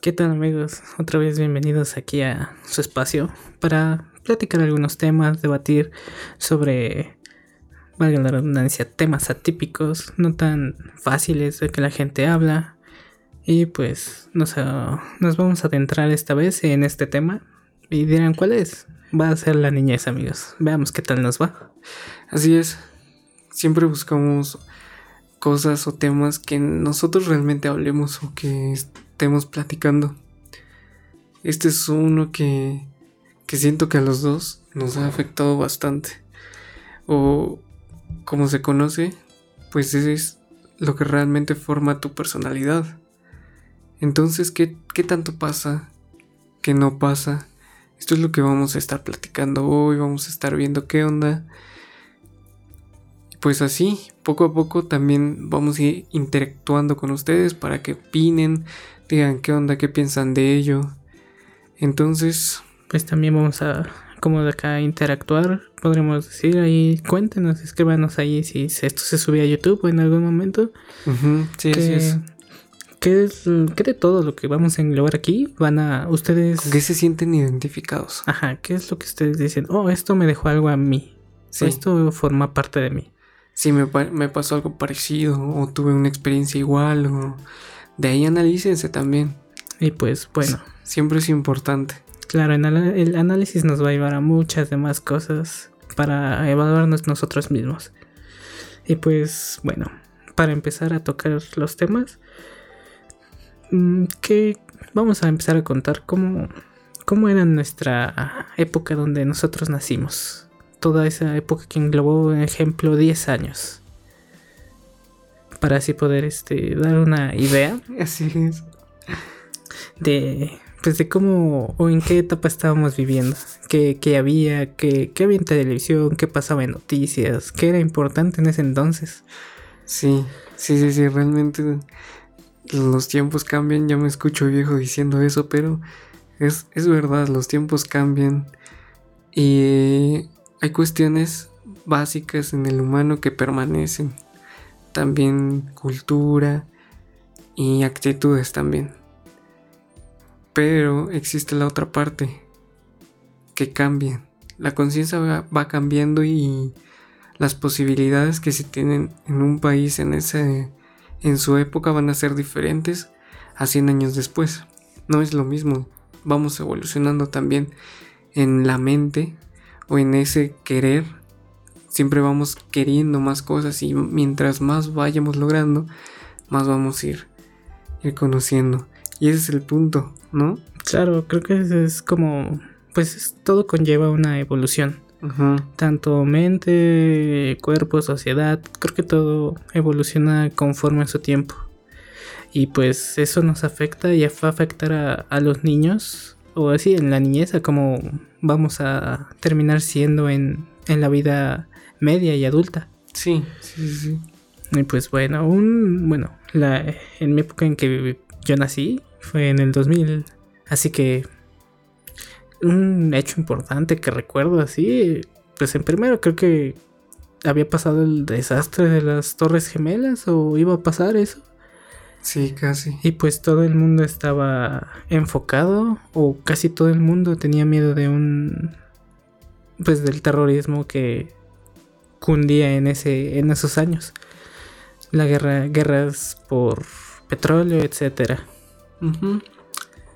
¿Qué tal amigos? Otra vez bienvenidos aquí a su espacio para platicar algunos temas, debatir sobre, valga la redundancia, temas atípicos, no tan fáciles de que la gente habla. Y pues nos, nos vamos a adentrar esta vez en este tema y dirán cuál es. Va a ser la niñez amigos. Veamos qué tal nos va. Así es. Siempre buscamos cosas o temas que nosotros realmente hablemos o que estemos platicando. Este es uno que, que siento que a los dos nos ha afectado bastante. O como se conoce, pues es lo que realmente forma tu personalidad. Entonces, ¿qué, ¿qué, tanto pasa? ¿Qué no pasa? Esto es lo que vamos a estar platicando hoy, vamos a estar viendo qué onda pues así, poco a poco también vamos a ir interactuando con ustedes para que opinen, digan qué onda, qué piensan de ello. Entonces... Pues también vamos a, como de acá, interactuar, podremos decir ahí, cuéntenos, escríbanos ahí si esto se subía a YouTube en algún momento. sí, así es. ¿Qué, es, ¿Qué de todo lo que vamos a englobar aquí van a ustedes... ¿Qué se sienten identificados? Ajá, ¿qué es lo que ustedes dicen? Oh, esto me dejó algo a mí. Esto forma parte de mí si me, pasó algo parecido o tuve una experiencia igual o de ahí analícense también. Y pues bueno. Siempre es importante. Claro, el análisis nos va a llevar a muchas demás cosas para evaluarnos nosotros mismos. Y pues bueno, para empezar a tocar los temas, mm, que vamos a empezar a contar cómo, cómo era nuestra época donde nosotros nacimos toda esa época que englobó, ejemplo, 10 años. Para así poder este, dar una idea. Así es. De, pues de cómo o en qué etapa estábamos viviendo. Qué, qué había, qué, qué había en televisión, qué pasaba en noticias, qué era importante en ese entonces. Sí, sí, sí, sí, realmente los tiempos cambian. Ya me escucho viejo diciendo eso, pero es, es verdad, los tiempos cambian. Y hay cuestiones básicas en el humano que permanecen. También cultura y actitudes también. Pero existe la otra parte que cambia. La conciencia va, cambiando y las posibilidades que se tienen en un país en ese en su época van a ser diferentes a 100 años después. No es lo mismo. Vamos evolucionando también en la mente o en ese querer, siempre vamos queriendo más cosas y mientras más vayamos logrando, más vamos a ir, ir conociendo. Y ese es el punto, ¿no? Claro, creo que es como, pues todo conlleva una evolución. Tanto mente, cuerpo, sociedad, creo que todo evoluciona conforme a su tiempo. Y pues eso nos afecta y va a afectar a, a los niños o así en la niñez a cómo vamos a terminar siendo en, en la vida media y adulta. Sí, sí, sí. Y pues bueno, un bueno, la en mi época en que yo nací fue en el 2000, así que un hecho importante que recuerdo así, pues en primero creo que había pasado el desastre de las Torres Gemelas o iba a pasar eso. Sí, casi. Y pues todo el mundo estaba enfocado, o casi todo el mundo tenía miedo de un. Pues del terrorismo que cundía en, ese, en esos años. La guerra, guerras por petróleo, etcétera.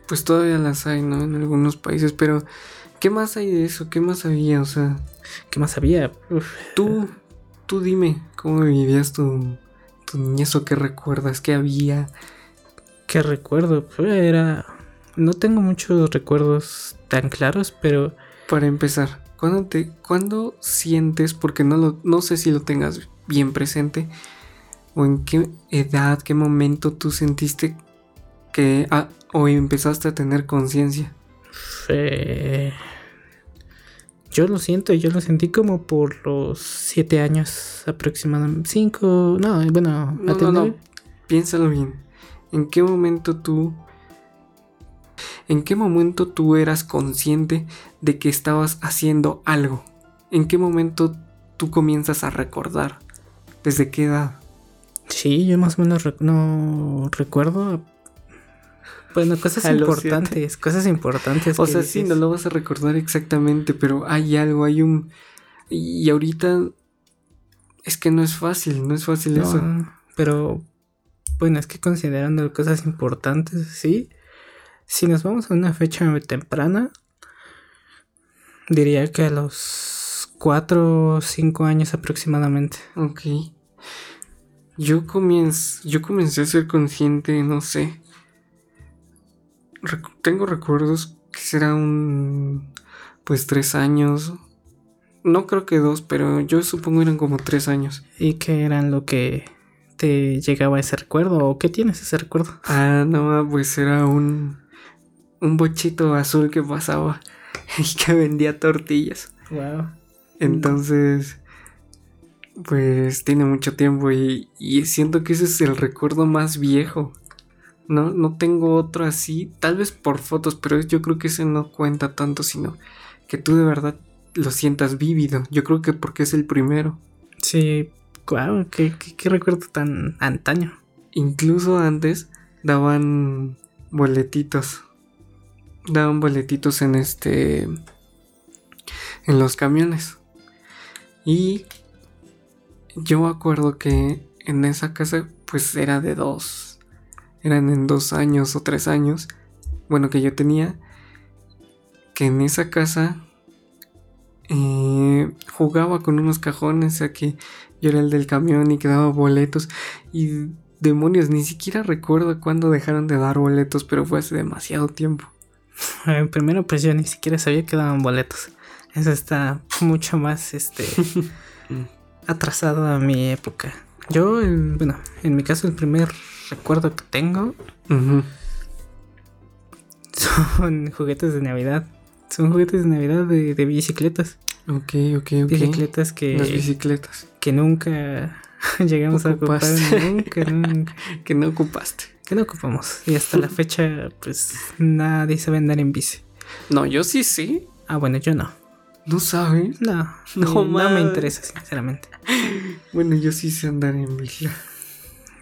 Pues todavía las hay, ¿no? En algunos países, pero ¿qué más hay de eso? ¿Qué más había? O sea, ¿qué más había? Tú, tú dime, ¿cómo vivías tu, ¿Y eso qué recuerdas? ¿Qué había? ¿Qué recuerdo? Pues era... No tengo muchos recuerdos tan claros, pero... Para empezar, ¿cuándo, te, ¿cuándo sientes, porque no, lo, no sé si lo tengas bien presente, o en qué edad, qué momento tú sentiste que... Ah, o empezaste a tener conciencia? Yo lo siento, yo lo sentí como por los siete años aproximadamente. Cinco, no, bueno, no, no, no. Piénsalo bien. ¿En qué momento tú... ¿En qué momento tú eras consciente de que estabas haciendo algo? ¿En qué momento tú comienzas a recordar? ¿Desde qué edad? Sí, yo más o menos no recuerdo Bueno, cosas importantes, cosas importantes. O sea, sí, no lo vas a recordar exactamente, pero hay algo, hay un... Y ahorita es que no es fácil, no es fácil No, eso. pero bueno, es que considerando cosas importantes, sí. Si nos vamos a una fecha temprana, diría que a los 4 o 5 años aproximadamente. Ok. Yo comienzo, yo comencé a ser consciente, no sé. Recu- tengo recuerdos que será un, pues tres años. No creo que dos, pero yo supongo eran como tres años. ¿Y qué eran lo que te llegaba ese recuerdo? ¿O qué tienes ese recuerdo? Ah, no, pues era un, un bochito azul que pasaba y que vendía tortillas. Wow. Entonces, pues tiene mucho tiempo y, y siento que ese es el recuerdo más viejo. No, no tengo otro así, tal vez por fotos, pero yo creo que ese no cuenta tanto, sino que tú de verdad lo sientas vívido. Yo creo que porque es el primero. Sí, qué, qué, qué recuerdo tan antaño. Incluso antes daban boletitos. Daban boletitos en este. en los camiones. Y yo acuerdo que en esa casa, pues era de dos. Eran en dos años o tres años. Bueno, que yo tenía. Que en esa casa. eh, jugaba con unos cajones. O sea que yo era el del camión y que daba boletos. Y demonios, ni siquiera recuerdo cuándo dejaron de dar boletos, pero fue hace demasiado tiempo. Eh, primero, pues yo ni siquiera sabía que daban boletos. Eso está mucho más este atrasado a mi época. Yo, el- bueno, en mi caso, el primer recuerdo que tengo son juguetes de Navidad. Son juguetes de Navidad de, de bicicletas. Ok, ok, ok. Bicicletas Las que, bicicletas. que nunca llegamos a ocupar. Nunca, nunca. Que no ocupaste. Que no ocupamos. Y hasta la fecha, pues nadie sabe andar en bici. No, yo sí sé. Ah, bueno, yo no. ¿No sabes? No, No me interesa, sinceramente. Bueno, yo sí sé andar en bici.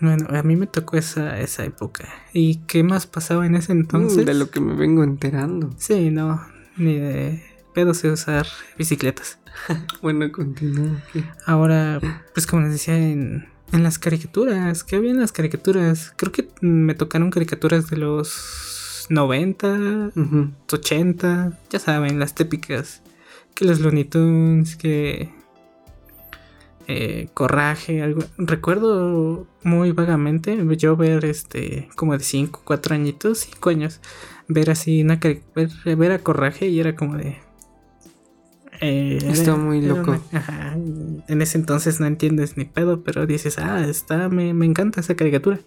Bueno, a mí me tocó esa, esa época. ¿Y qué más pasaba en ese entonces? Mm, de lo que me vengo enterando. Sí, no, ni de pedo sé usar bicicletas. Bueno, continúa. Ahora, pues como les decía, en, en las caricaturas, ¿qué había en las caricaturas? Creo que me tocaron caricaturas de los 90, Ujú. 80, ya saben, las típicas. Que los Looney Tunes, que... eh, Corraje, algo. Recuerdo muy vagamente yo ver este, como de 5, 4 añitos, 5 años, ver así una ver, ver a Corraje y era como de. Eh, Está muy loco. una- ajá, en ese entonces no entiendes ni pedo, pero dices, ah, está, me, me encanta esa caricatura.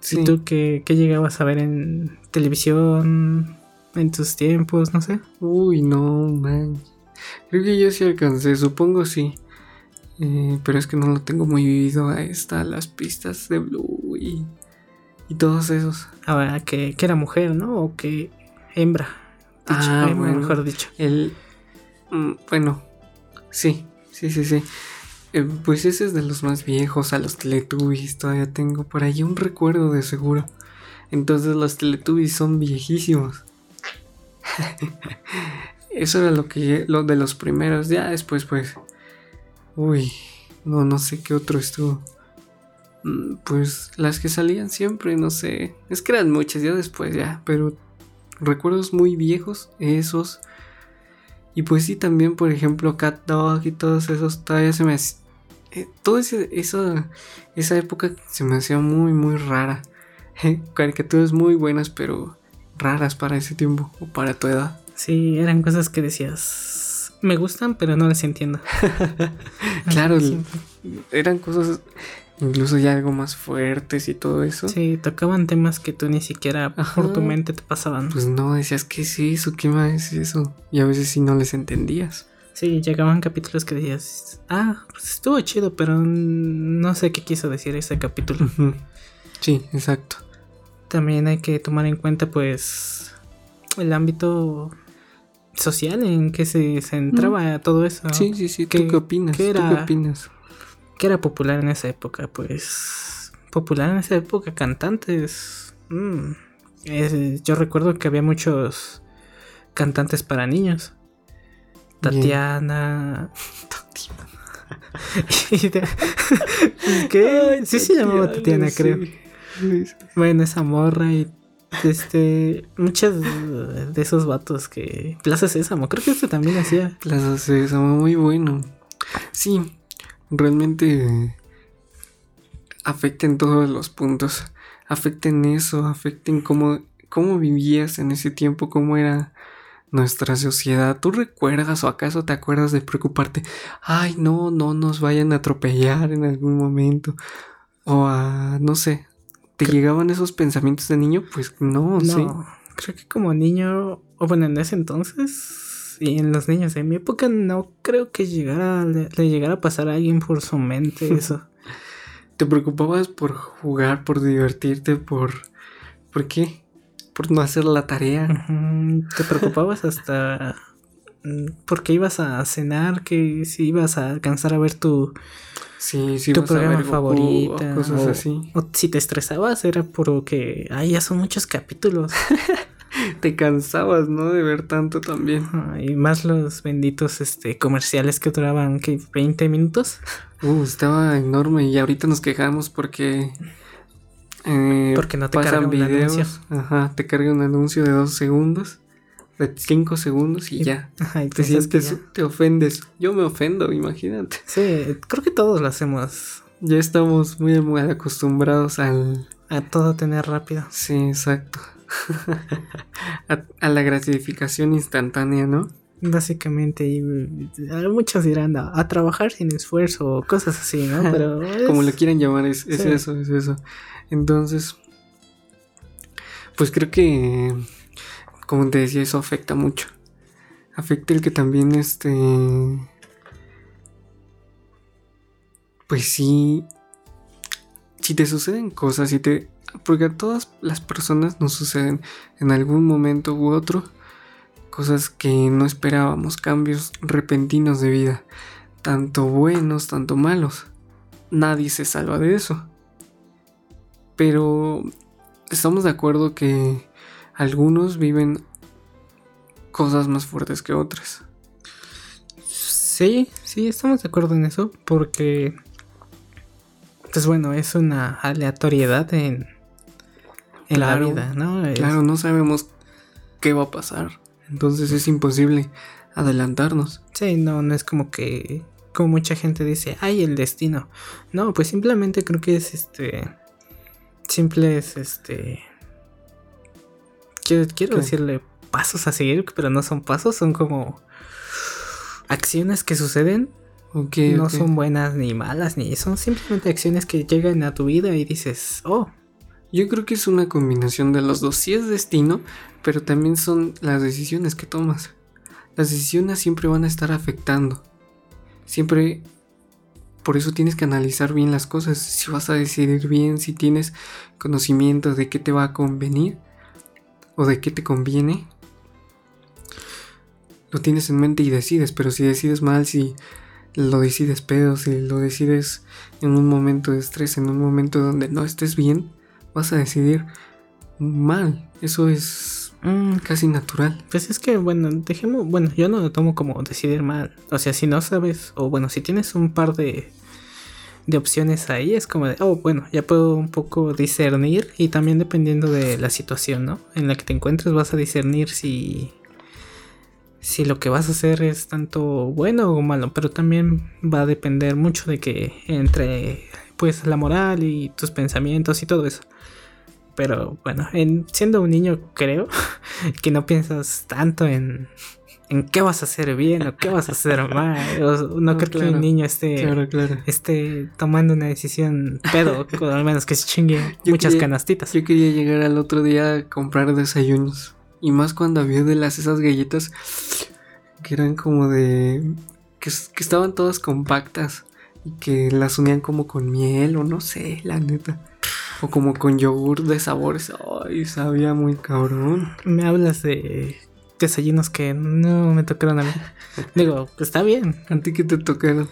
Sí. ¿Y tú qué, qué llegabas a ver en televisión en tus tiempos? No sé. Uy, no, man. Creo que yo sí alcancé, supongo sí. Eh, pero es que no lo tengo muy vivido. Ahí están las pistas de Blue y, y todos esos. Ahora, que, que era mujer, ¿no? O que hembra. Dicho, Ah, bueno. mejor dicho. El. mm, bueno, sí, sí, sí, sí. Eh, pues ese es de los más viejos, a los Teletubbies. Todavía tengo por ahí un recuerdo de seguro. Entonces los Teletubbies son viejísimos. Eso era lo que lo de los primeros. Ya después, pues. Uy, no, no sé qué otro estuvo. Mm, Pues las que salían siempre, no sé. Es que eran muchas, ya después, ya. Pero recuerdos muy viejos, esos. Y pues sí, también, por ejemplo, Cat Dog y todos esos, todavía se me... Eh, toda esa, esa época se me hacía muy, muy rara. Caricaturas muy buenas, pero raras para ese tiempo o para tu edad. Sí, eran cosas que decías. Me gustan, pero no las entiendo. Claro, eran cosas incluso ya algo más fuertes y todo eso. sí, tocaban temas que tú ni siquiera Ajá. por tu mente te pasaban. Pues no, decías, ¿qué es eso? ¿Qué más es eso? Y a veces sí no les entendías. Sí, llegaban capítulos que decías, ah, pues estuvo chido, pero no sé qué quiso decir ese capítulo. Sí, exacto. También hay que tomar en cuenta, pues, el ámbito social en que se centraba todo eso. Sí, sí, sí. ¿Qué- ¿Tú qué opinas? qué ¿Tú era? qué opinas? Que era popular en esa época, pues popular en esa época, cantantes. Mm, es- yo recuerdo que había muchos cantantes para niños. Tatiana. De- ¿Qué? sí se llamaba Tatiana, creo. Bueno, esa morra y este muchas de esos vatos que Plaza Sésamo, creo que este también hacía. Plaza Sésamo, muy bueno. Sí, realmente eh, afecta en todos los puntos. Afecta en eso, afecta en cómo, cómo vivías en ese tiempo, cómo era nuestra sociedad. ¿Tú recuerdas o acaso te acuerdas de preocuparte? Ay, no, no nos vayan a atropellar en algún momento. O a, no sé, ¿te llegaban esos pensamientos de niño? Pues no, No, sí. creo que como niño, o bueno, en ese entonces y en los niños de mi época no creo que llegara le, le llegara a pasar a alguien por su mente eso. ¿Te preocupabas por jugar, por divertirte, por... ¿Por qué? Por no hacer la tarea. Te preocupabas hasta mm, porque ibas a cenar, que si ibas a alcanzar a ver tu, Sí, sí, tu programa favorito. o cosas o, así. o si te estresabas era porque, ay, ya son muchos capítulos. Te cansabas, ¿no? De ver tanto también. Y más los benditos este, comerciales que duraban, ¿qué? ¿20 minutos? Uh, estaba enorme y ahorita nos quejamos porque... eh, Porque no te carga un anuncio. Ajá, te carga un anuncio de dos segundos, de cinco segundos y Y- ya. Ajá, y Te sientes, ya- te ofendes. Yo me ofendo, imagínate. Sí, creo que todos lo hacemos. Ya estamos muy mal acostumbrados al... A todo tener rápido. Sí, exacto. a, a la gratificación instantánea, ¿no? Básicamente, y eh, muchos dirán a, a trabajar sin esfuerzo o cosas así, ¿no? Pero Como lo quieran llamar, es, es Sí. eso, es eso. Entonces, pues creo que, como te decía, eso afecta mucho. Afecta el que también, este, pues sí, si te suceden cosas, si te, porque a todas las personas nos suceden en algún momento u otro cosas que no esperábamos, cambios repentinos de vida, tanto buenos, tanto malos nadie se salva de eso. Pero estamos de acuerdo que algunos viven cosas más fuertes que otras. Sí, sí, estamos de acuerdo en eso, porque, pues bueno, es una aleatoriedad en, en Claro, la vida, ¿no? Es- Claro, no sabemos qué va a pasar. Entonces es imposible adelantarnos. Sí, no, no es como que, como mucha gente dice, ay, el destino. No, pues simplemente creo que es este, simples, este, quiero, quiero decirle pasos a seguir, pero no son pasos, son como acciones que suceden, Ok, no son buenas ni malas, ni son simplemente acciones que llegan a tu vida y dices, oh, Yo creo que es una combinación de los dos. Sí es destino, pero también son las decisiones que tomas. Las decisiones siempre van a estar afectando. Siempre... Por eso tienes que analizar bien las cosas. Si vas a decidir bien, si tienes conocimiento de qué te va a convenir o de qué te conviene. Lo tienes en mente y decides, pero si decides mal, si lo decides pedo, si lo decides en un momento de estrés, en un momento donde no estés bien, vas a decidir mal. Eso es mm, casi natural. Pues es que, bueno, dejemos, bueno, yo no lo tomo como decidir mal. O sea, si no sabes, o bueno, si tienes un par de, de opciones ahí, es como de, oh, bueno, ya puedo un poco discernir y también dependiendo de la situación, ¿no? En la que te encuentres vas a discernir si, si lo que vas a hacer es tanto bueno o malo, pero también va a depender mucho de que entre, pues, la moral y tus pensamientos y todo eso. Pero bueno, en, siendo un niño creo que no piensas tanto en, en qué vas a hacer bien o qué vas a hacer mal. O- no, No, creo que un niño esté, Claro, claro. esté tomando una decisión pedo, o al menos que se chingue Yo muchas quería- canastitas. Yo quería llegar al otro día a comprar desayunos. Y más cuando había de las esas galletas que eran como de. que estaban todas compactas. Y que las unían como con miel o no sé, la neta. O como con yogur de sabores. Ay, sabía muy cabrón. Me hablas de desayunos que no me tocaron a mí. Digo, está bien. ¿A ti qué te tocaron?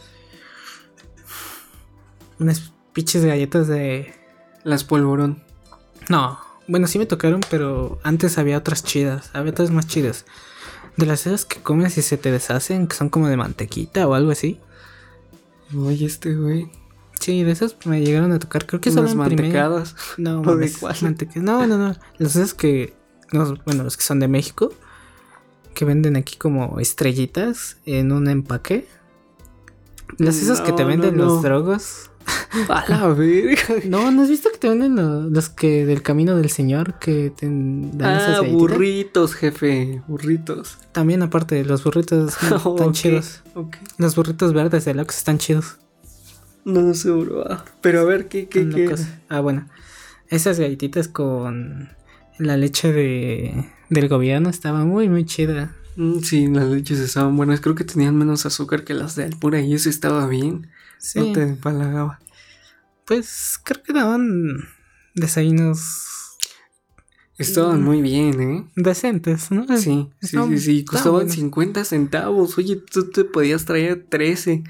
Unas pinches galletas de Las polvorón. No, bueno, sí me tocaron, pero antes había otras chidas, había otras más chidas. De las esas que comes y se te deshacen, que son como de mantequita o algo así. Oye, este güey. Sí, de esas me llegaron a tocar, creo que son Unas mantecadas. No, ¿O de cuál? No, no, no. Los esas que. no, bueno, los que son de México. Que venden aquí como estrellitas en un empaque. Las esas que te venden no, los drogos. A la verga. No, ¿no has visto que te venden lo- los, que del camino del Señor? Que te dan esas Ah, burritos, jefe. Burritos. También, aparte, los burritos están chidos. ok. Los burritos verdes de Lux están chidos. No sé, bro. Ah, Pero a ver, ¿qué, qué, qué? Ah, bueno. Esas galletitas con la leche de, del gobierno estaba muy, muy chida. Mm, Sí, las leches estaban buenas. Creo que tenían menos azúcar que las de Alpura y eso estaba bien. Sí. No te empalagaba. Pues creo que daban desayunos Estaban muy bien, ¿eh? decentes, ¿no? Sí, sí, sí, sí. Costaban buenos. 50 centavos. Oye, tú te podías traer 13.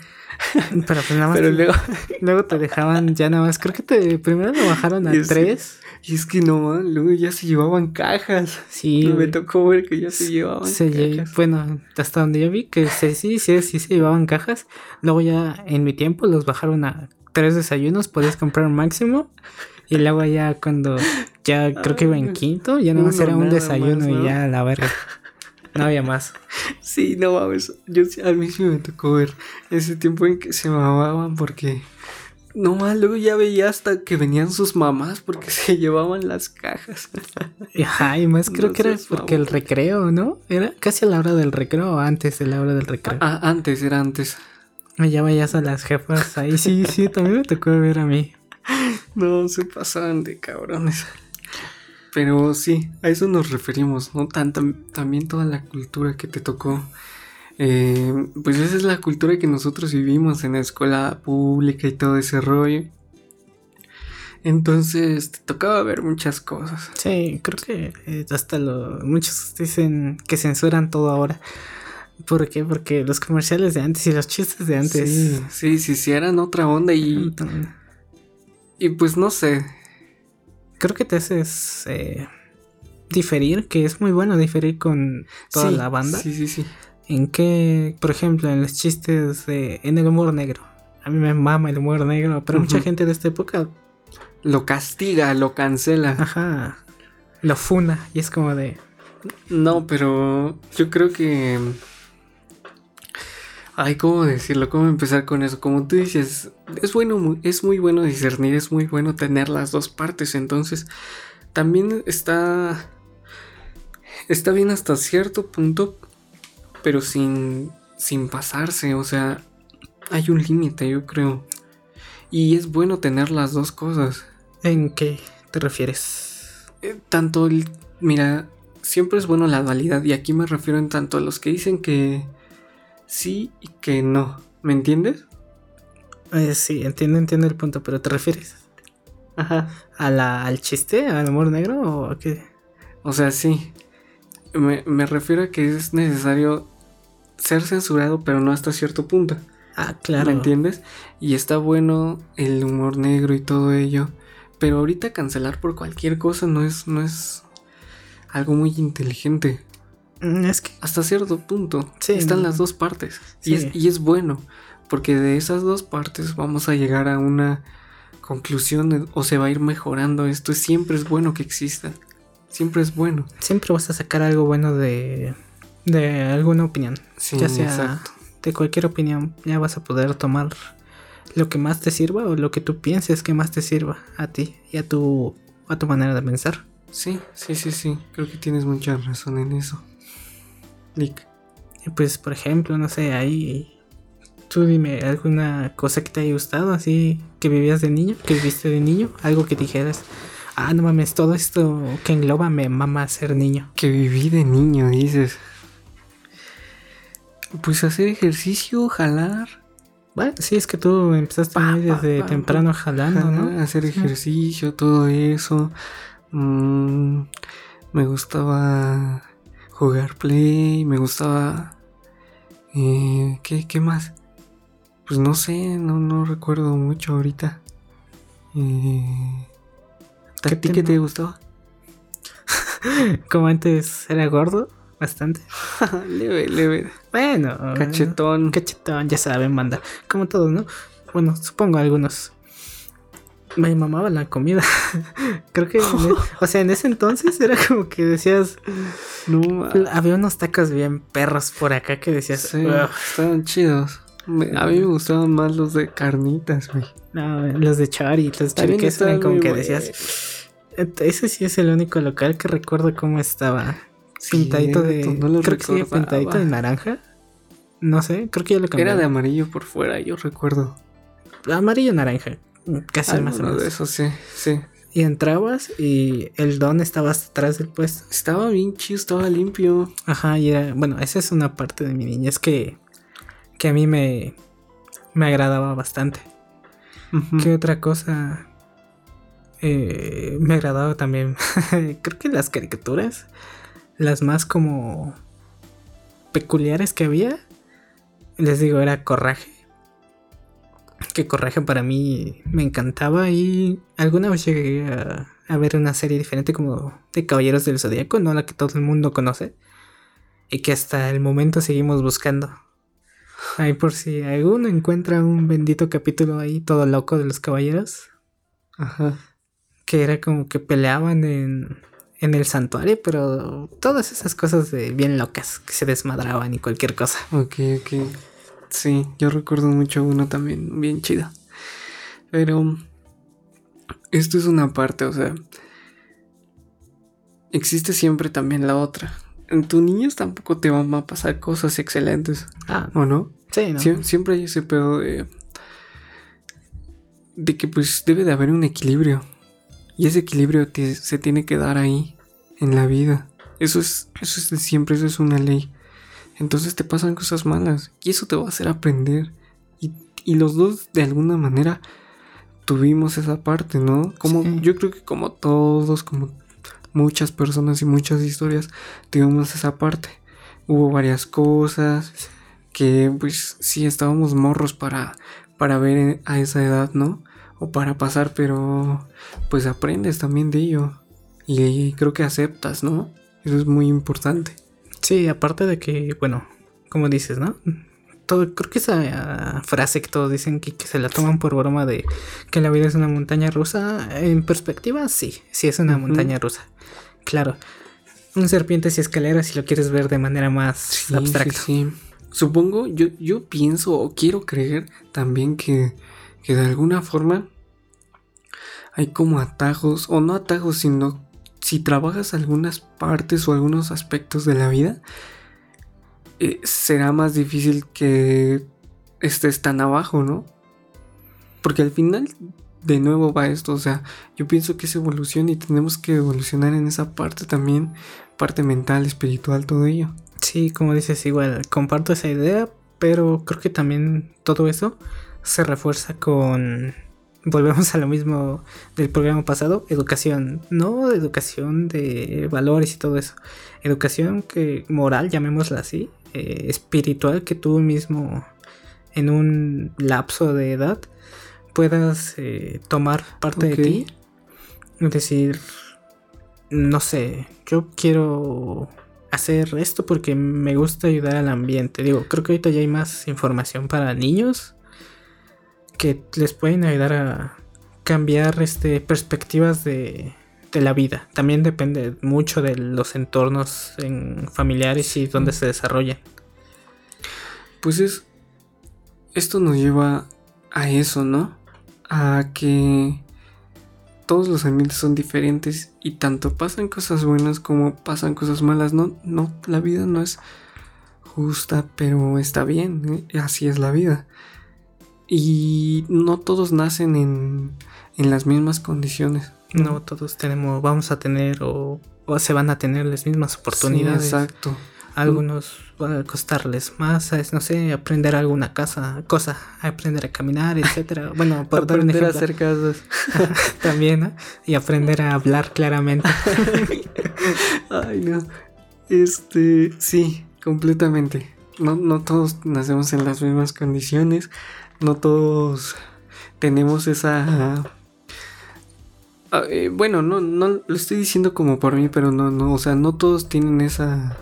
Pero pues nada más. Pero luego. luego te dejaban ya nada más. Creo que te primero lo bajaron a Y es- tres. Y es que no, luego ya se llevaban cajas. Sí. me tocó ver que ya se llevaban Se cajas. bueno, hasta donde yo vi que se- sí, sí, sí se llevaban cajas. Luego ya en mi tiempo los bajaron a tres desayunos, podías comprar un máximo. Y luego ya cuando ya creo que iba en quinto, ya nada más uno era un desayuno más, y ya la verga. No había más. Sí, no mames. Yo a mí sí me tocó ver ese tiempo en que se mamaban porque. No más, luego ya veía hasta que venían sus mamás porque se llevaban las cajas. Ajá, y más creo No que era porque el recreo, ¿no? Era casi a la hora del recreo o antes de la hora del recreo. Ah, antes, era antes. Ya veías a las jefas ahí. Sí, sí, también me tocó ver a mí. No, se pasaban de cabrones. Pero sí, a eso nos referimos, ¿no? Tan- tam- también toda la cultura que te tocó. Eh, pues esa es la cultura que nosotros vivimos en la escuela pública y todo ese rollo. Entonces te tocaba ver muchas cosas. Sí, creo que eh, hasta lo, muchos dicen que censuran todo ahora. ¿Por qué? Porque los comerciales de antes y los chistes de antes. Sí, sí, sí, sí, eran otra onda y, y pues no sé. Creo que te haces eh, diferir, que es muy bueno diferir con toda Sí, la banda. Sí, sí, sí. En que, por ejemplo, en los chistes de. en el humor negro. A mí me mama el humor negro, pero mucha gente de esta época, Lo castiga, lo cancela. ajá, lo funa. Y es como de. No, pero yo creo que. Ay, ¿cómo decirlo? ¿Cómo empezar con eso? Como tú dices, es bueno, es muy bueno discernir, es muy bueno tener las dos partes. Entonces, también está. Está bien hasta cierto punto, pero sin, sin pasarse. O sea, hay un límite, yo creo. Y es bueno tener las dos cosas. ¿En qué te refieres? Eh, tanto el. Mira, siempre es bueno la dualidad. Y aquí me refiero en tanto a los que dicen que sí y que no. ¿Me entiendes? Eh, sí, entiendo, entiendo el punto, pero ¿te refieres Ajá. a la, al chiste, al humor negro o a qué? O sea, sí. Me, me refiero a que es necesario ser censurado, pero no hasta cierto punto. Ah, claro. ¿Me entiendes? Y está bueno el humor negro y todo ello. Pero ahorita cancelar por cualquier cosa no es, no es algo muy inteligente. Mm, Es que hasta cierto punto. Sí, Están las dos partes. Sí. Y, es, y es bueno. Porque de esas dos partes vamos a llegar a una conclusión o se va a ir mejorando esto. Siempre es bueno que exista. Siempre es bueno. siempre vas a sacar algo bueno de, de alguna opinión. Sí, ya sea exacto. de cualquier opinión, ya vas a poder tomar lo que más te sirva o lo que tú pienses que más te sirva a ti y a tu, a tu manera de pensar. Sí, sí, sí, sí. Creo que tienes mucha razón en eso. Lick. Y pues, por ejemplo, no sé, ahí tú dime alguna cosa que te haya gustado, así que vivías de niño, que viviste de niño, algo que dijeras, ah, no mames, todo esto que engloba me mama ser niño. Que viví de niño, dices. Pues hacer ejercicio, jalar. Bueno, sí, es que tú empezaste Pa, muy desde pa, temprano jalando, ¿no? Hacer ejercicio, todo eso. Mm, me gustaba jugar play, me gustaba... eh, ¿qué, ¿Qué más? Pues no sé, no, no recuerdo mucho ahorita. Eh, ¿A ¿Qué ti qué te gustaba? Como antes era gordo, bastante. leve, leve. Bueno, Cachetón. Cachetón, ya saben, manda. Como todos, ¿no? Bueno, supongo algunos. Me mamaba la comida. Creo que, e- o sea, en ese entonces era como que decías, No, había unos tacos bien perros por acá que decías, estaban chidos. Me- a mí me gustaban más los de carnitas, güey. no, los de Chari, los de También Chari estaban eran como que decías, "Et- ese sí es el único local que recuerdo cómo estaba. Pintadito de, Cierto, no lo creo que sí, pintadito de naranja. No sé, creo que ya lo cambié. Era de amarillo por fuera, yo recuerdo. amarillo naranja, casi más o menos. de esos, sí, sí. Y entrabas y el don estaba hasta atrás del puesto. Estaba bien chido, estaba limpio. Ajá, y era, bueno, esa es una parte de mi niñez que, que a mí me, me agradaba bastante. ¿Qué otra cosa eh, me agradaba también? Creo que las caricaturas, las más como peculiares que había, les digo, era Corraje. Que Corraje para mí me encantaba y alguna vez llegué a, a ver una serie diferente como de Caballeros del Zodíaco, no la que todo el mundo conoce. Y que hasta el momento seguimos buscando. Ahí por si alguno encuentra un bendito capítulo ahí todo loco de los caballeros. Ajá. Que era como que peleaban en, en el santuario, pero todas esas cosas de bien locas, que se desmadraban y cualquier cosa. Ok, ok. Sí, yo recuerdo mucho uno también, bien chido. Pero esto es una parte, o sea, existe siempre también la otra. En tu niñez tampoco te van a pasar cosas excelentes, Ah, ¿o no? sí, ¿no? Sie- siempre hay ese pedo de, de que pues debe de haber un equilibrio. Y ese equilibrio te- se tiene que dar ahí, en la vida. Eso es, eso es de siempre, eso es una ley. Entonces te pasan cosas malas y eso te va a hacer aprender. Y, y los dos de alguna manera tuvimos esa parte, ¿no? Como Sí. yo creo que como todos, como muchas personas y muchas historias, tuvimos esa parte. Hubo varias cosas que pues sí estábamos morros para para ver a esa edad, ¿no? O para pasar, pero pues aprendes también de ello y creo que aceptas, ¿no? Eso es muy importante. Sí, aparte de que, bueno, como dices, ¿no? Todo, creo que esa ah, frase que todos dicen que, que se la toman por broma de que la vida es una montaña rusa, en perspectiva, sí, sí es una montaña rusa. Claro. Un serpientes y escaleras si lo quieres ver de manera más Sí, abstracta. sí, sí. Supongo, yo, yo pienso o quiero creer también que, que de alguna forma hay como atajos, o no atajos, sino si trabajas algunas partes o algunos aspectos de la vida, eh, será más difícil que estés tan abajo, ¿no? Porque al final, de nuevo va esto, o sea, yo pienso que es evolución y tenemos que evolucionar en esa parte también, parte mental, espiritual, todo ello. Sí, como dices, igual, comparto esa idea, pero creo que también todo eso se refuerza con... Volvemos a lo mismo del programa pasado, educación, no educación de valores y todo eso, educación que moral, llamémosla así, eh, espiritual, que tú mismo en un lapso de edad puedas eh, tomar parte de ti, es decir, no sé, yo quiero hacer esto porque me gusta ayudar al ambiente. Digo, creo que ahorita ya hay más información para niños que les pueden ayudar a cambiar este perspectivas de, de la vida. También depende mucho de los entornos en familiares y donde se desarrollan. Pues es. Esto nos lleva a eso, ¿no? A que todos los ambientes son diferentes y tanto pasan cosas buenas como pasan cosas malas. No, no, la vida no es justa, pero está bien. ¿eh? Así es la vida. Y no todos nacen en, en las mismas condiciones. No todos tenemos, vamos a tener o, o se van a tener las mismas Sí, oportunidades. exacto. Algunos va a costarles más, es, no sé, aprender alguna casa, cosa, aprender a caminar, etcétera. Bueno, por dar un Aprender a ejemplo, hacer casas. también, ¿no? Y aprender a hablar claramente. Ay, no. Este, sí, completamente. No, no todos nacemos en las mismas condiciones. No todos tenemos esa Ah, eh, bueno, no, no lo estoy diciendo como por mí, pero no, no, o sea, no todos tienen esa.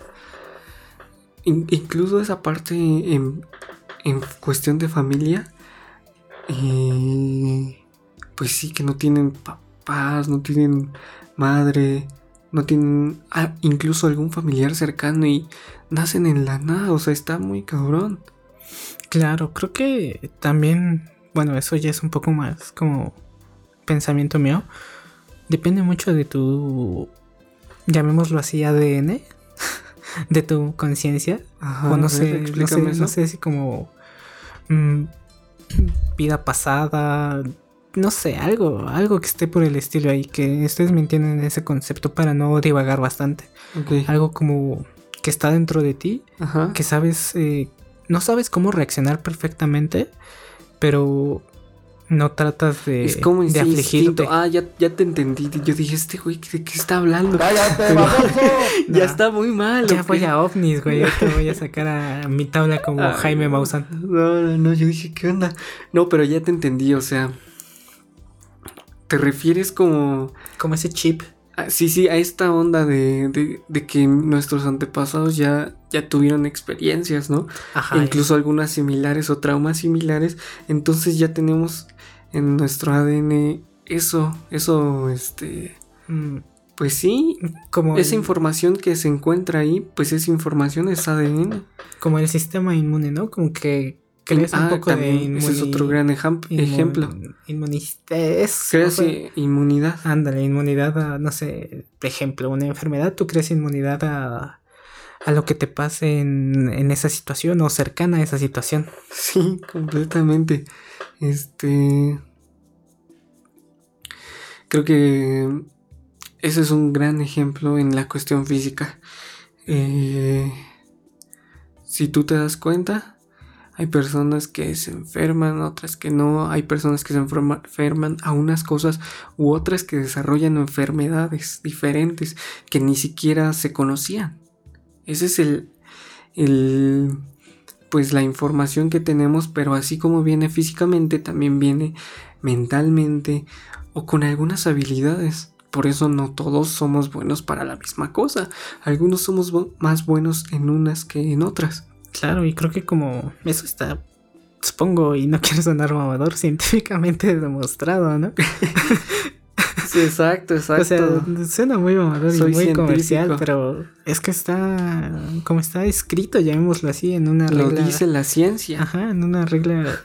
incluso esa parte en, en cuestión de familia. Pues sí, que no tienen papás, no tienen madre, no tienen ah, incluso algún familiar cercano y nacen en la nada, o sea, está muy cabrón. Claro, creo que también, bueno, eso ya es un poco más como pensamiento mío. Depende mucho de tu, llamémoslo así, ADN, de tu conciencia. O no sé, no sé, si como mm, vida pasada, no sé, algo, algo que esté por el estilo ahí, que ustedes me entienden ese concepto para no divagar bastante. Algo como que está dentro de ti, que sabes eh, no sabes cómo reaccionar perfectamente, pero no tratas de, es como de afligirte. Ah, ya, ya te entendí. Yo dije, este güey, ¿de qué está hablando? ya está muy mal. Ya voy a ovnis, güey. Ya te voy a sacar a mi tabla como Jaime Maussan. No, no, no. Yo dije, ¿qué onda? No, pero ya te entendí. O sea, te refieres como. Como ese chip. Ah, sí, sí, a esta onda de, de, que nuestros antepasados ya, ya tuvieron experiencias, ¿no? Ajá, Incluso algunas similares o traumas similares. Entonces ya tenemos en nuestro ADN eso, eso, este... Mm, pues sí, como esa información que se encuentra ahí, pues esa información es ADN. Como el sistema inmune, ¿no? Como que creas un ah, de Ese es otro gran ejemplo. Inmunidad. Creas inmunidad. Ándale, inmunidad a, no sé, por ejemplo, una enfermedad, tú creas inmunidad a, a lo que te pase en, en, esa situación o cercana a esa situación. Sí, completamente. Este. Creo que ese es un gran ejemplo en la cuestión física. Eh, si tú te das cuenta, hay personas que se enferman, otras que no. Hay personas que se enferman a unas cosas u otras que desarrollan enfermedades diferentes que ni siquiera se conocían. Ese es el, el pues la información que tenemos, pero así como viene físicamente, también viene mentalmente o con algunas habilidades. Por eso no todos somos buenos para la misma cosa. Algunos somos más buenos en unas que en otras. Claro, y creo que como eso está, supongo, y no quiero sonar mamador, científicamente demostrado, ¿no? sí, exacto, exacto. O sea, suena muy mamador y muy comercial, pero es que está, como está escrito, llamémoslo así, en una regla. Lo dice la ciencia. Ajá, en una regla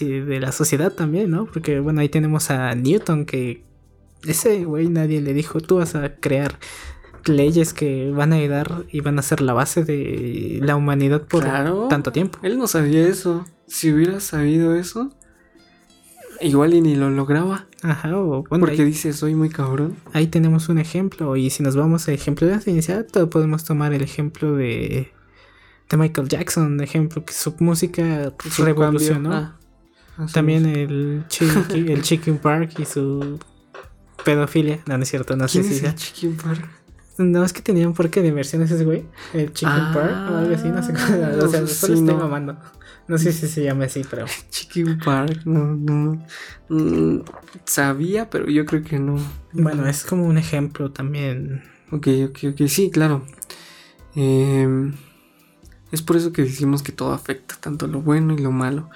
de la sociedad también, ¿no? Porque, bueno, ahí tenemos a Newton que ese güey nadie le dijo, tú vas a crear leyes que van a ayudar y van a ser la base de la humanidad por tanto tiempo. Él no sabía eso. Si hubiera sabido eso, igual y ni lo lograba. Ajá, o bueno, Porque dice, soy muy cabrón. Ahí tenemos un ejemplo. Y si nos vamos al ejemplo de la ciencia, podemos tomar el ejemplo de, de Michael Jackson, ejemplo, que su música revolucionó. Ah, También el, el Chicken Park y su pedofilia. No, no es cierto, no sé si es el Chicken Park? No, es que tenía un parque de inversiones ese güey. El Chicken Park o algo así, no sé cómo. O sea, solo estoy mamando. No sé si se llama así, pero. Chicken Park, no, no. Mm, sabía, pero yo creo que no. Bueno, es como un ejemplo también. Ok, ok, ok. Sí, claro. Em, es por eso que decimos que todo afecta, tanto lo bueno y lo malo.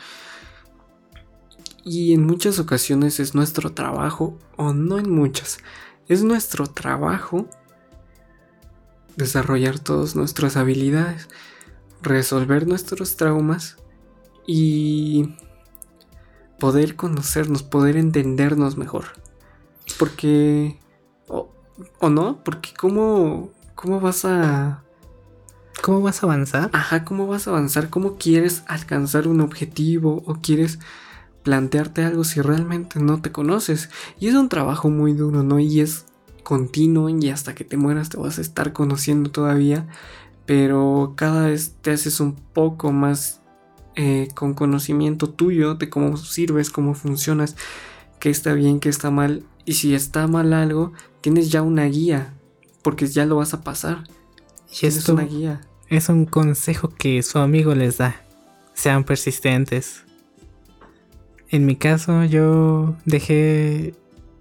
Y en muchas ocasiones es nuestro trabajo, o no en muchas, es nuestro trabajo desarrollar todas nuestras habilidades, resolver nuestros traumas y poder conocernos, poder entendernos mejor. Porque... O, no, porque ¿cómo, ¿cómo vas a... ¿Cómo vas a avanzar? Ajá, ¿cómo vas a avanzar? ¿Cómo quieres alcanzar un objetivo o quieres plantearte algo si realmente no te conoces? Y es un trabajo muy duro, ¿no? Y es continuo y hasta que te mueras te vas a estar conociendo todavía, pero cada vez te haces un poco más eh, con conocimiento tuyo de cómo sirves, cómo funcionas, qué está bien, qué está mal, y si está mal algo, tienes ya una guía, porque ya lo vas a pasar. Y es una guía. Es un consejo que su amigo les da. Sean persistentes. En mi caso, yo dejé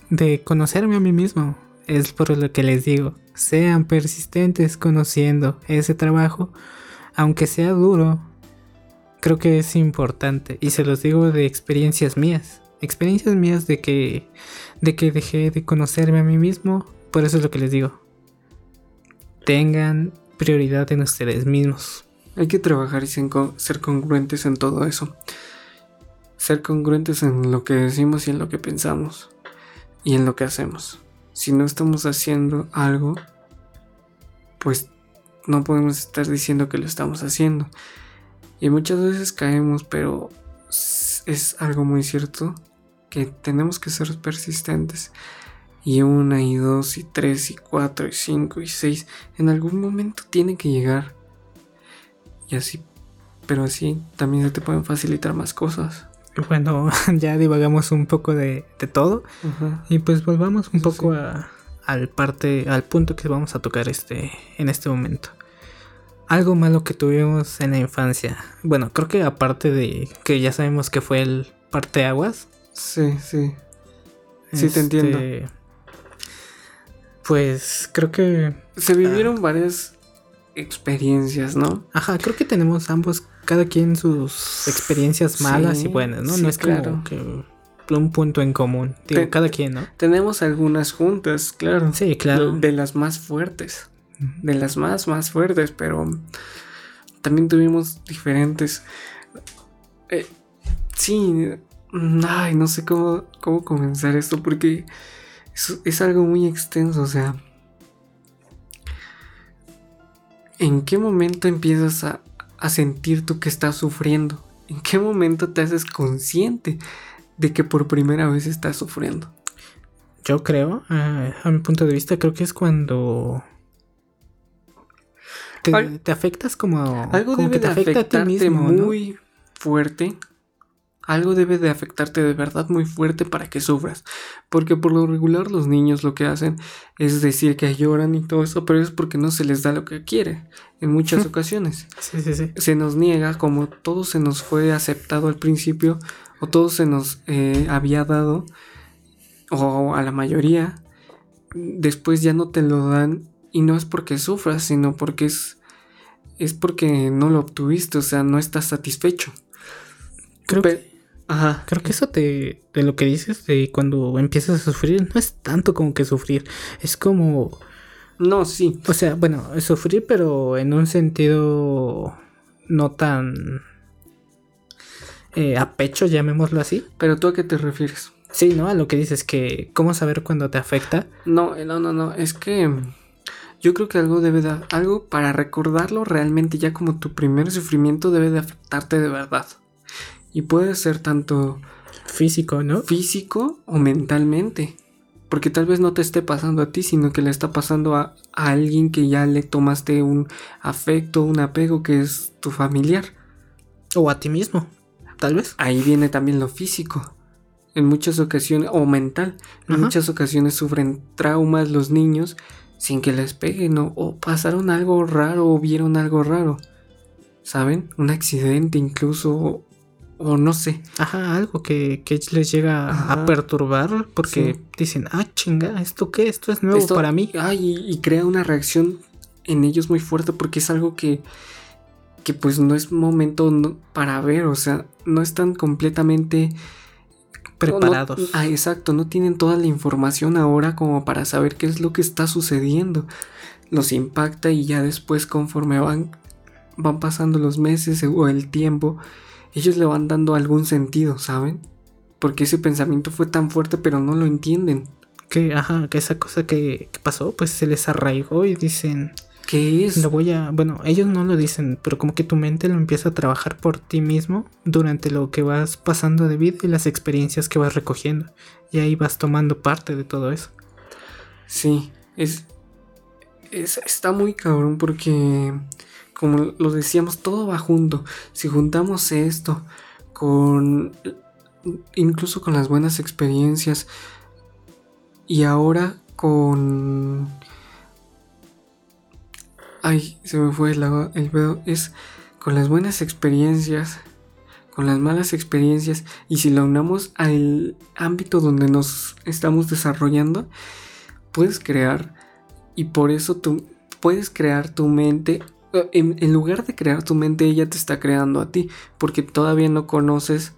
de conocerme a mí mismo. Es por lo que les digo, sean persistentes conociendo ese trabajo, aunque sea duro, creo que es importante y se los digo de experiencias mías, experiencias mías de que de que dejé de conocerme a mí mismo, por eso es lo que les digo. Tengan prioridad en ustedes mismos. Hay que trabajar y ser congruentes en todo eso. Ser congruentes en lo que decimos y en lo que pensamos y en lo que hacemos. Si no estamos haciendo algo, pues no podemos estar diciendo que lo estamos haciendo. Y muchas veces caemos, pero es algo muy cierto que tenemos que ser persistentes. Y una y dos y tres y cuatro y cinco y seis en algún momento tiene que llegar. Y así, pero así también se te pueden facilitar más cosas. Bueno, ya divagamos un poco de, todo. Y pues volvamos un poco al parte, al punto que vamos a tocar este, en este momento. Algo malo que tuvimos en la infancia. Bueno, creo que aparte de que ya sabemos que fue el parteaguas. Sí, sí. Sí, te entiendo. Este, pues creo que. Se vivieron ah, varias experiencias, ¿no? Ajá, creo que tenemos ambos, cada quien sus experiencias malas y buenas, ¿no? no es claro. que un punto en común. Digo, cada quien, ¿no? Tenemos algunas juntas, claro. Sí, claro. De, las más fuertes. De las más, más fuertes, pero también tuvimos diferentes. Eh, sí, ay, no sé cómo, cómo comenzar esto porque es, es algo muy extenso, o sea. ¿En qué momento empiezas a, sentir tú que estás sufriendo? ¿En qué momento te haces consciente de que por primera vez estás sufriendo? Yo creo, a mi punto de vista, creo que es cuando te, afectas como algo debe que te afecta a ti mismo, muy fuerte algo debe de afectarte de verdad muy fuerte para que sufras. Porque por lo regular los niños lo que hacen es decir que lloran y todo eso, pero es porque no se les da lo que quiere en muchas ocasiones. Sí, sí, sí. Se nos niega, como todo se nos fue aceptado al principio, o todo se nos eh, había dado, o a la mayoría, después ya no te lo dan y no es porque sufras, sino porque es, es porque no lo obtuviste, o sea, no estás satisfecho. Creo que Ajá. Creo que eso de, de lo que dices de cuando empiezas a sufrir no es tanto como que sufrir, es como... No, sí. O sea, bueno, sufrir pero en un sentido no tan... Eh, a pecho, llamémoslo así. Pero tú a qué te refieres? Sí, ¿no? A lo que dices que... ¿Cómo saber cuándo te afecta? No, eh, no, no, no. Es que... Yo creo que algo debe dar... Algo para recordarlo realmente ya como tu primer sufrimiento debe de afectarte de verdad. Y puede ser tanto físico, ¿no? Físico o mentalmente. Porque tal vez no te esté pasando a ti, sino que le está pasando a, alguien que ya le tomaste un afecto, un apego que es tu familiar. O a ti mismo, tal vez. Ahí viene también lo físico. En muchas ocasiones, o mental, en muchas ocasiones sufren traumas los niños sin que les peguen o, o pasaron algo raro o vieron algo raro. ¿Saben? Un accidente incluso o no sé. Ajá, algo que, les llega a perturbar porque dicen, ah, chinga, ¿esto qué? Esto es nuevo para mí. Ay, y, crea una reacción en ellos muy fuerte porque es algo que, que pues no es momento para ver, o sea, no están completamente preparados. ah, exacto, no tienen toda la información ahora como para saber qué es lo que está sucediendo. Los impacta y ya después conforme van, van pasando los meses o el tiempo, ellos le van dando algún sentido, ¿saben? Porque ese pensamiento fue tan fuerte pero no lo entienden. Que, ajá, que esa cosa que, pasó, pues se les arraigó y dicen... ¿Qué es? Lo voy a... Bueno, ellos no lo dicen, pero como que tu mente lo empieza a trabajar por ti mismo durante lo que vas pasando de vida y las experiencias que vas recogiendo. Y ahí vas tomando parte de todo eso. Sí, es... es está muy cabrón porque como lo decíamos, todo va junto. Si juntamos esto con incluso con las buenas experiencias y ahora con ay se me fue el, el es con las buenas experiencias con las malas experiencias y si lo unamos al ámbito donde nos estamos desarrollando, puedes crear y por eso tú puedes crear tu mente. En, lugar de crear tu mente, ella te está creando a ti, porque todavía no conoces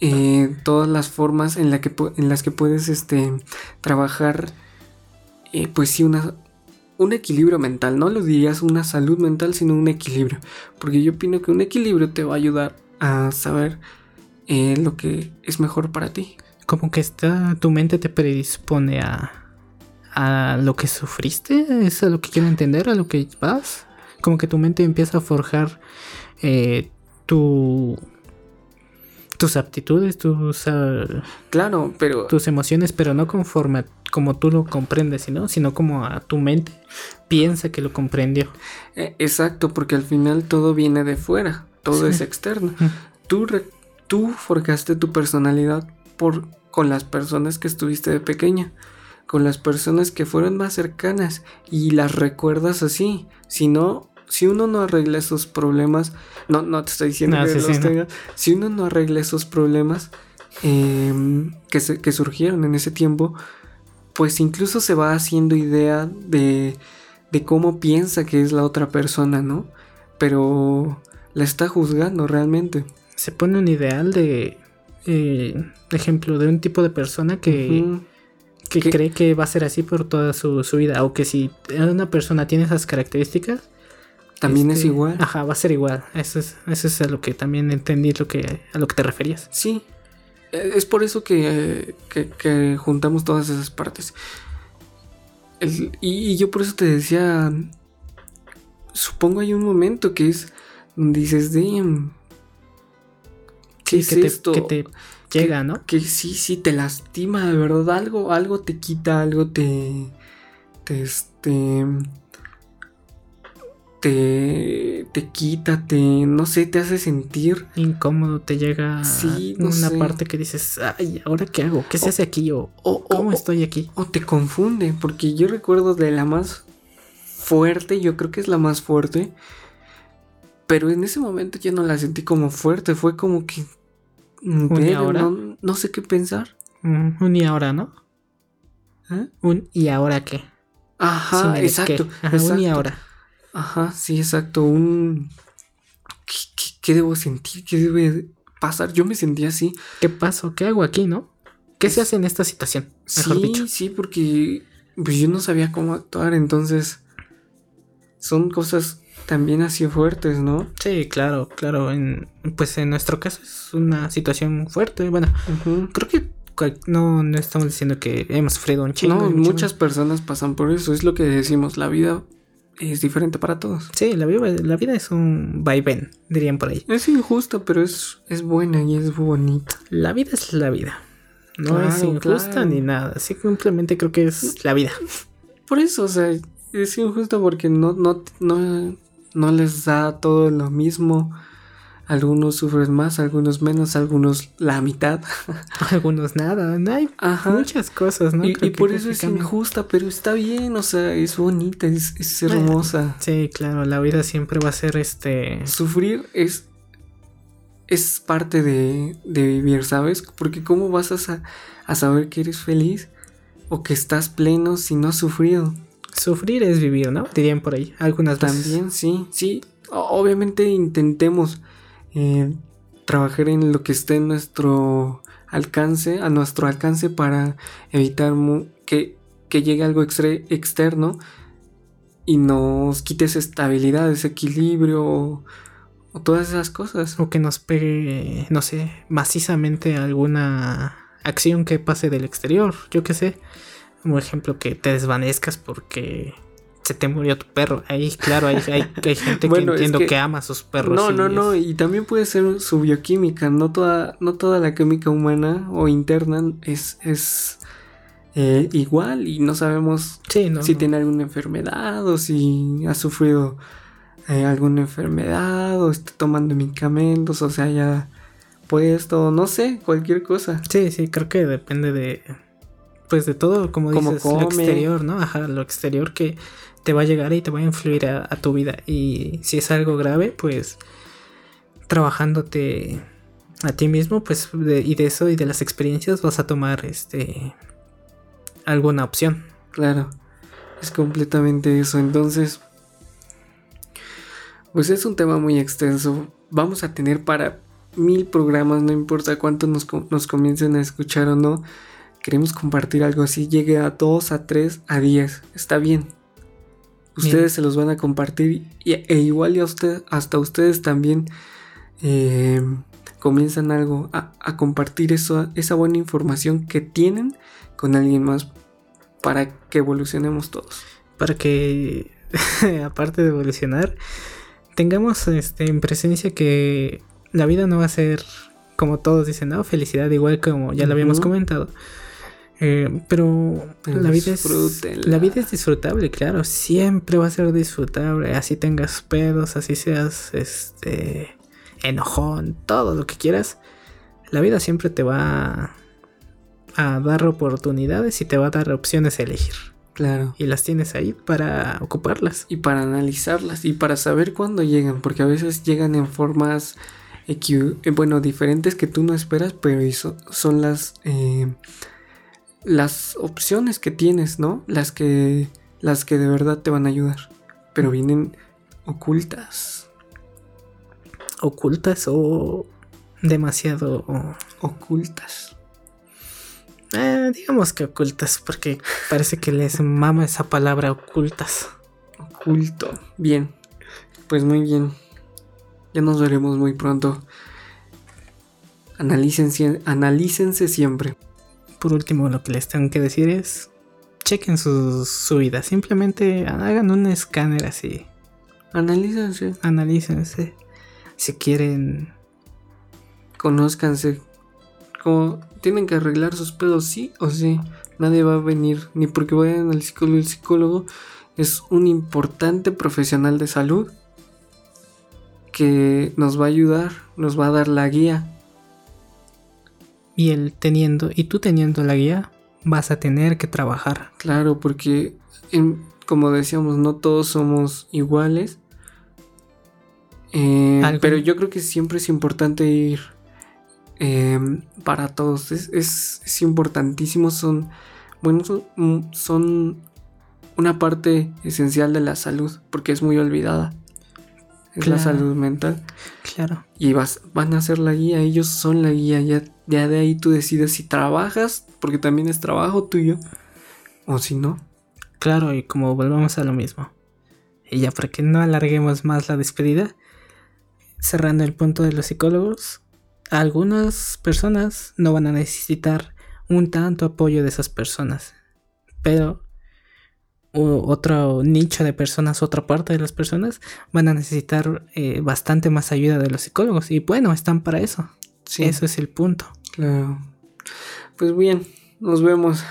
eh, todas las formas en las que puedes este, trabajar, eh, pues sí, una, un equilibrio mental. No lo dirías una salud mental, sino un equilibrio. Porque yo opino que un equilibrio te va a ayudar a saber eh, lo que es mejor para ti. Como que está, tu mente te predispone a, a lo que sufriste, es a lo que quiero entender, a lo que vas. Como que tu mente empieza a forjar eh, tu, tus aptitudes, tus, ah, Claro, pero tus emociones, pero no conforme a como tú lo comprendes, sino, sino como a tu mente piensa que lo comprendió. eh, exacto, porque al final todo viene de fuera, todo Sí. es externo. Mm. Tú, re- tú forjaste tu personalidad por, con las personas que estuviste de pequeña, con las personas que fueron más cercanas y las recuerdas así. Si no, si uno no arregla esos problemas, no, no te estoy diciendo No, que sí, los sí, no. tenga, si uno no arregla esos problemas em, que, se- que surgieron en ese tiempo, pues incluso se va haciendo idea de, de cómo piensa que es la otra persona, ¿no? Pero la está juzgando realmente. Se pone un ideal de, eh, ejemplo, de un tipo de persona que, que ¿Qué? cree que va a ser así por toda su, su vida. O que si una persona tiene esas características. También es este, igual. Ajá, va a ser igual. Eso es, eso es a lo que también entendí lo que, a lo que te referías. Sí. Eh, Es por eso que, que- que juntamos todas esas partes. El- y, y yo por eso te decía, supongo hay un momento que es donde dices, damn, ¿qué Sí, es que, te, esto? que te llega, ¿no? que sí, sí, te lastima, de verdad, algo, algo te quita, algo te, te, este, te, te quita, te, no sé, te hace sentir, Incómodo, te llega Sí, no una sé. parte que dices, ay, ¿ahora qué hago? ¿Qué se O- hace aquí? ¿O o, cómo o- estoy aquí? o te confunde, porque yo recuerdo de la más fuerte, yo creo que es la más fuerte, pero en ese momento yo no la sentí como fuerte, fue como que, mm, ¿Un y verga, ahora? no, no sé qué pensar. Un y ahora, ¿no? ¿eh? Un y ahora qué. Ajá, exacto. Ajá, un y exacto. ahora. Ajá, sí, exacto. Un. ¿Qué, qué- qué debo sentir? ¿Qué debe pasar? Yo me sentía así. ¿Qué pasó? ¿Qué hago aquí, no? ¿Qué se hace en esta situación? Mejor sí, dicho. sí, porque pues yo no sabía cómo actuar. Entonces, son cosas también así fuertes, ¿no? Sí, claro, claro. En, pues en nuestro caso es una situación fuerte. Bueno, creo que no, no estamos diciendo que hemos sufrido un chingo. No, muchas personas pasan por eso. Es lo que decimos. La vida es diferente para todos. Sí, la vida, la vida es un vaivén, dirían por ahí. Es injusta, pero es, es buena y es bonita. La vida es la vida. No es injusta claro. ni nada. Simplemente creo que es la vida. Por eso, o sea, es injusto porque no, no, no, no les da todo lo mismo. Algunos sufren más, algunos menos, algunos la mitad. Algunos nada. no Hay Ajá. muchas cosas, ¿no? Y, por eso es injusta, pero está bien, o sea, es bonita, es, es hermosa. Sí, claro, la vida siempre va a ser este. Sufrir es, es parte de, de vivir, ¿sabes? Porque ¿cómo vas a, sa- a saber que eres feliz o que estás pleno si no has sufrido? Sufrir es vivir, ¿no? Dirían por ahí. Algunas veces. También, sí, sí. O- Obviamente intentemos eh, trabajar en lo que esté en nuestro alcance, a nuestro alcance para evitar que, que llegue algo externo y nos quite esa estabilidad, ese equilibrio o, todas esas cosas. O que nos pegue, no sé, macizamente alguna acción que pase del exterior. Yo qué sé. Como ejemplo, que te desvanezcas porque se te murió tu perro. Ahí, claro, hay, hay, hay gente Bueno, que es entiendo que- que, ama a sus perros. No, no, no, y también puede ser su bioquímica, no toda, no toda la química humana o interna es, es eh, igual y no sabemos Sí, no. si no. tiene alguna enfermedad o si ha sufrido eh, alguna enfermedad o está tomando medicamentos o se haya puesto, no sé, cualquier cosa. Sí, sí, creo que depende de. Pues de todo, como Cómo dices, lo exterior, ¿no? Ajá, lo exterior que te va a llegar y te va a influir a, tu vida. Y si es algo grave, pues trabajándote a ti mismo, pues y de eso y de las experiencias vas a tomar este alguna opción. Claro, es completamente eso. Entonces, pues es un tema muy extenso. Vamos a tener para mil programas, no importa cuánto nos, nos comiencen a escuchar o no. Queremos compartir algo así, llegue a 2, a 3, a 10. Está bien. Ustedes se los van a compartir y, e igual y a usted, hasta ustedes también eh, comienzan algo a, compartir eso, esa buena información que tienen con alguien más para que evolucionemos todos. Para que, aparte de evolucionar, tengamos este, en presencia que la vida no va a ser como todos dicen, ¿no? Felicidad, igual como ya lo habíamos comentado. Eh, pero, la vida, es, la vida es disfrutable, claro. Siempre va a ser disfrutable. Así tengas pedos, así seas este enojón, todo lo que quieras. La vida siempre te va a dar oportunidades y te va a dar opciones a elegir. Claro. Y las tienes ahí para ocuparlas. Y para analizarlas y para saber cuándo llegan, porque a veces llegan en formas, eh, bueno, diferentes que tú no esperas, pero son las, eh, las opciones que tienes, ¿no? Las que, las que de verdad te van a ayudar, pero vienen ocultas. Ocultas o demasiado ocultas. Eh, digamos que ocultas, porque parece que les mama esa palabra ocultas. Oculto. Bien. Pues muy bien. Ya nos veremos muy pronto. Analícense, analícense siempre. Por último, lo que les tengo que decir es, chequen su, su vida. Simplemente hagan un escáner así. Analícense. Analícense. Si quieren... Conózcanse como tienen que arreglar sus pedos sí o sí. Nadie va a venir ni porque vayan al psicólogo. El psicólogo es un importante profesional de salud que nos va a ayudar, nos va a dar la guía. Y él teniendo, y tú teniendo la guía, vas a tener que trabajar. Claro, porque como decíamos, no todos somos iguales. Eh, pero yo creo que siempre es importante ir Em, para todos. Es, es, importantísimo, son, bueno, son, una parte esencial de la salud, porque es muy olvidada. Es la salud mental. Claro. Y vas, van a ser la guía, ellos son la guía, ya, ya de ahí tú decides si trabajas, porque también es trabajo tuyo, o si no. Claro, y como volvamos a lo mismo. Y ya para que no alarguemos más la despedida, cerrando el punto de los psicólogos, algunas personas no van a necesitar un tanto apoyo de esas personas, pero otro nicho de personas, otra parte de las personas van a necesitar eh, bastante más ayuda de los psicólogos y bueno, están para eso. Sí. Eso es el punto. Claro. Pues bien, nos vemos.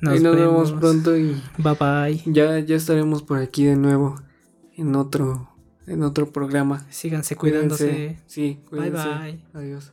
Nos, nos vemos. pronto y bye bye. Ya, ya estaremos por aquí de nuevo en otro en otro programa. Síganse cuidándose. Sí, cuídense. Bye bye. Adiós.